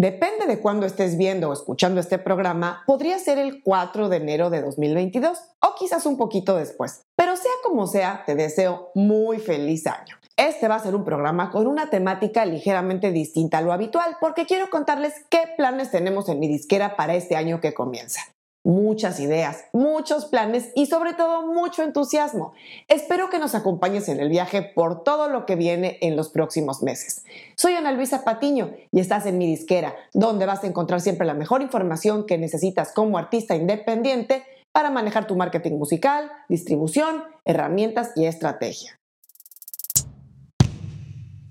Depende de cuándo estés viendo o escuchando este programa, podría ser el 4 de enero de 2022 o quizás un poquito después. Pero sea como sea, te deseo muy feliz año. Este va a ser un programa con una temática ligeramente distinta a lo habitual porque quiero contarles qué planes tenemos en mi disquera para este año que comienza muchas ideas, muchos planes y sobre todo mucho entusiasmo. Espero que nos acompañes en el viaje por todo lo que viene en los próximos meses. Soy Ana Luisa Patiño y estás en mi disquera, donde vas a encontrar siempre la mejor información que necesitas como artista independiente para manejar tu marketing musical, distribución, herramientas y estrategia.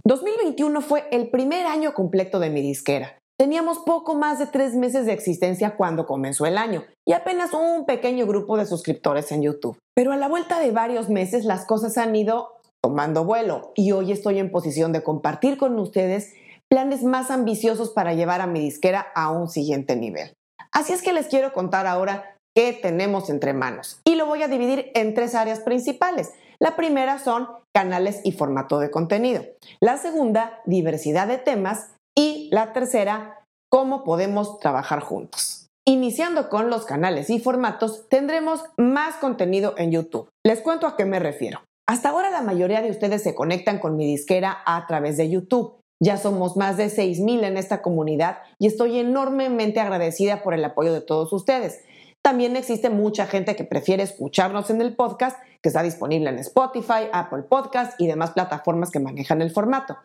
2021 fue el primer año completo de mi disquera. Teníamos poco más de tres meses de existencia cuando comenzó el año y apenas un pequeño grupo de suscriptores en YouTube. Pero a la vuelta de varios meses las cosas han ido tomando vuelo y hoy estoy en posición de compartir con ustedes planes más ambiciosos para llevar a mi disquera a un siguiente nivel. Así es que les quiero contar ahora qué tenemos entre manos y lo voy a dividir en tres áreas principales. La primera son canales y formato de contenido. La segunda, diversidad de temas. Y la tercera, cómo podemos trabajar juntos. Iniciando con los canales y formatos, tendremos más contenido en YouTube. Les cuento a qué me refiero. Hasta ahora la mayoría de ustedes se conectan con mi disquera a través de YouTube. Ya somos más de 6.000 en esta comunidad y estoy enormemente agradecida por el apoyo de todos ustedes. También existe mucha gente que prefiere escucharnos en el podcast, que está disponible en Spotify, Apple Podcast y demás plataformas que manejan el formato.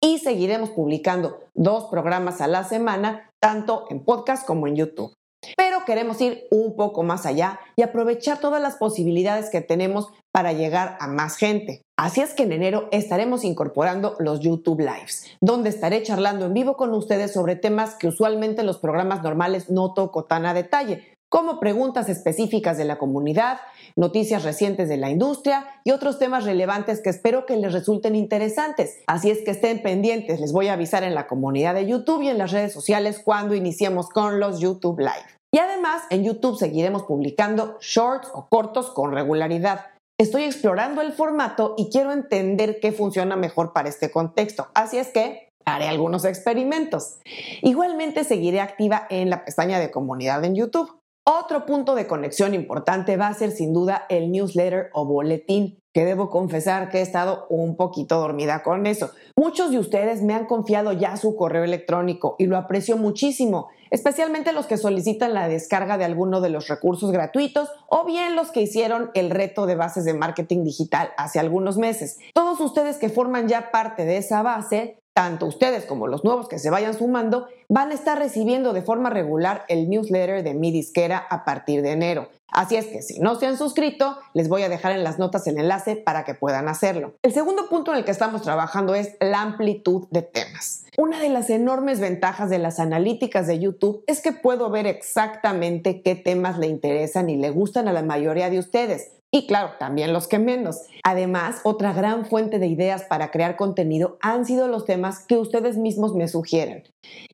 Y seguiremos publicando dos programas a la semana, tanto en podcast como en YouTube. Pero queremos ir un poco más allá y aprovechar todas las posibilidades que tenemos para llegar a más gente. Así es que en enero estaremos incorporando los YouTube Lives, donde estaré charlando en vivo con ustedes sobre temas que usualmente los programas normales no toco tan a detalle, como preguntas específicas de la comunidad, noticias recientes de la industria y otros temas relevantes que espero que les resulten interesantes. Así es que estén pendientes, les voy a avisar en la comunidad de YouTube y en las redes sociales cuando iniciemos con los YouTube Live. Y además en YouTube seguiremos publicando shorts o cortos con regularidad. Estoy explorando el formato y quiero entender qué funciona mejor para este contexto. Así es que haré algunos experimentos. Igualmente seguiré activa en la pestaña de comunidad en YouTube. Otro punto de conexión importante va a ser sin duda el newsletter o boletín, que debo confesar que he estado un poquito dormida con eso. Muchos de ustedes me han confiado ya su correo electrónico y lo aprecio muchísimo, especialmente los que solicitan la descarga de alguno de los recursos gratuitos o bien los que hicieron el reto de bases de marketing digital hace algunos meses. Todos ustedes que forman ya parte de esa base tanto ustedes como los nuevos que se vayan sumando van a estar recibiendo de forma regular el newsletter de mi disquera a partir de enero. Así es que si no se han suscrito, les voy a dejar en las notas el enlace para que puedan hacerlo. El segundo punto en el que estamos trabajando es la amplitud de temas. Una de las enormes ventajas de las analíticas de YouTube es que puedo ver exactamente qué temas le interesan y le gustan a la mayoría de ustedes. Y claro, también los que menos. Además, otra gran fuente de ideas para crear contenido han sido los temas que ustedes mismos me sugieren.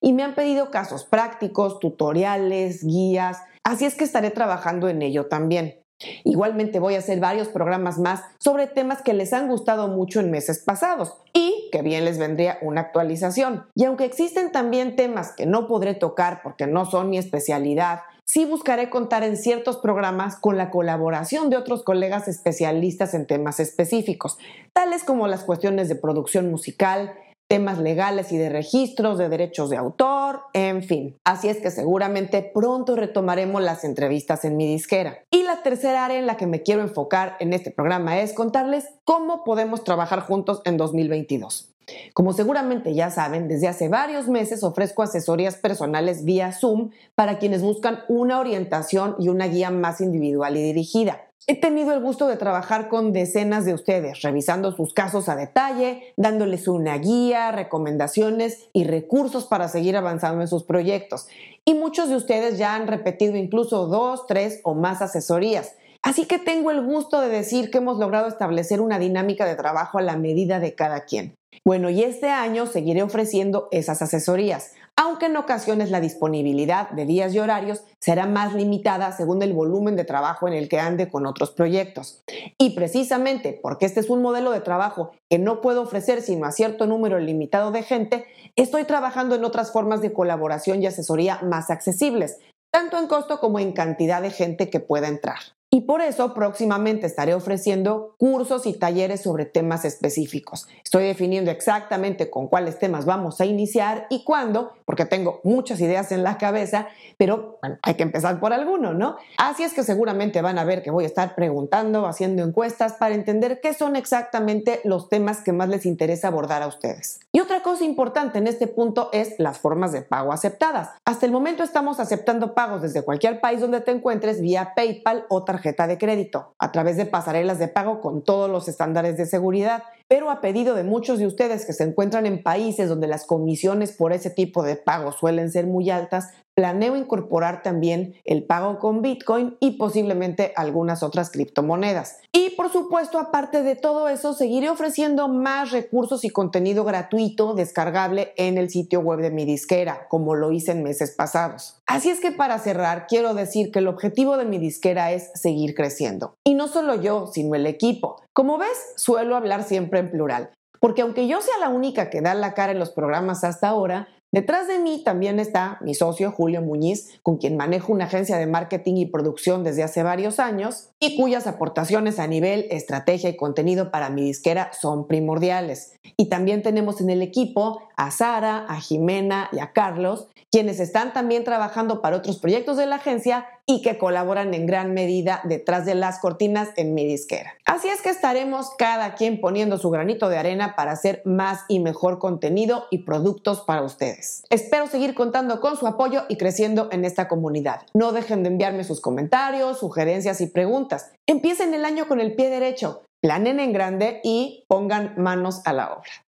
Y me han pedido casos prácticos, tutoriales, guías, así es que estaré trabajando en ello también. Igualmente voy a hacer varios programas más sobre temas que les han gustado mucho en meses pasados y que bien les vendría una actualización. Y aunque existen también temas que no podré tocar porque no son mi especialidad, sí buscaré contar en ciertos programas con la colaboración de otros colegas especialistas en temas específicos, tales como las cuestiones de producción musical, temas legales y de registros de derechos de autor, en fin. Así es que seguramente pronto retomaremos las entrevistas en mi disquera. Y la tercera área en la que me quiero enfocar en este programa es contarles cómo podemos trabajar juntos en 2022. Como seguramente ya saben, desde hace varios meses ofrezco asesorías personales vía Zoom para quienes buscan una orientación y una guía más individual y dirigida. He tenido el gusto de trabajar con decenas de ustedes, revisando sus casos a detalle, dándoles una guía, recomendaciones y recursos para seguir avanzando en sus proyectos. Y muchos de ustedes ya han repetido incluso dos, tres o más asesorías. Así que tengo el gusto de decir que hemos logrado establecer una dinámica de trabajo a la medida de cada quien. Bueno, y este año seguiré ofreciendo esas asesorías, aunque en ocasiones la disponibilidad de días y horarios será más limitada según el volumen de trabajo en el que ande con otros proyectos. Y precisamente porque este es un modelo de trabajo que no puedo ofrecer sino a cierto número limitado de gente, estoy trabajando en otras formas de colaboración y asesoría más accesibles, tanto en costo como en cantidad de gente que pueda entrar. Y por eso próximamente estaré ofreciendo cursos y talleres sobre temas específicos. Estoy definiendo exactamente con cuáles temas vamos a iniciar y cuándo, porque tengo muchas ideas en la cabeza, pero hay que empezar por alguno, ¿no? Así es que seguramente van a ver que voy a estar preguntando, haciendo encuestas para entender qué son exactamente los temas que más les interesa abordar a ustedes. Y otra cosa importante en este punto es las formas de pago aceptadas. Hasta el momento estamos aceptando pagos desde cualquier país donde te encuentres vía PayPal o de crédito, a través de pasarelas de pago con todos los estándares de seguridad, pero a pedido de muchos de ustedes que se encuentran en países donde las comisiones por ese tipo de pagos suelen ser muy altas, planeo incorporar también el pago con Bitcoin y posiblemente algunas otras criptomonedas. Y por supuesto, aparte de todo eso, seguiré ofreciendo más recursos y contenido gratuito descargable en el sitio web de mi disquera, como lo hice en meses pasados. Así es que para cerrar, quiero decir que el objetivo de mi disquera es seguir creciendo. Y no solo yo, sino el equipo. Como ves, suelo hablar siempre en plural. Porque aunque yo sea la única que da la cara en los programas hasta ahora, Detrás de mí también está mi socio Julio Muñiz, con quien manejo una agencia de marketing y producción desde hace varios años y cuyas aportaciones a nivel estrategia y contenido para mi disquera son primordiales. Y también tenemos en el equipo a Sara, a Jimena y a Carlos, quienes están también trabajando para otros proyectos de la agencia y que colaboran en gran medida detrás de las cortinas en mi disquera. Así es que estaremos cada quien poniendo su granito de arena para hacer más y mejor contenido y productos para ustedes. Espero seguir contando con su apoyo y creciendo en esta comunidad. No dejen de enviarme sus comentarios, sugerencias y preguntas. Empiecen el año con el pie derecho, planen en grande y pongan manos a la obra.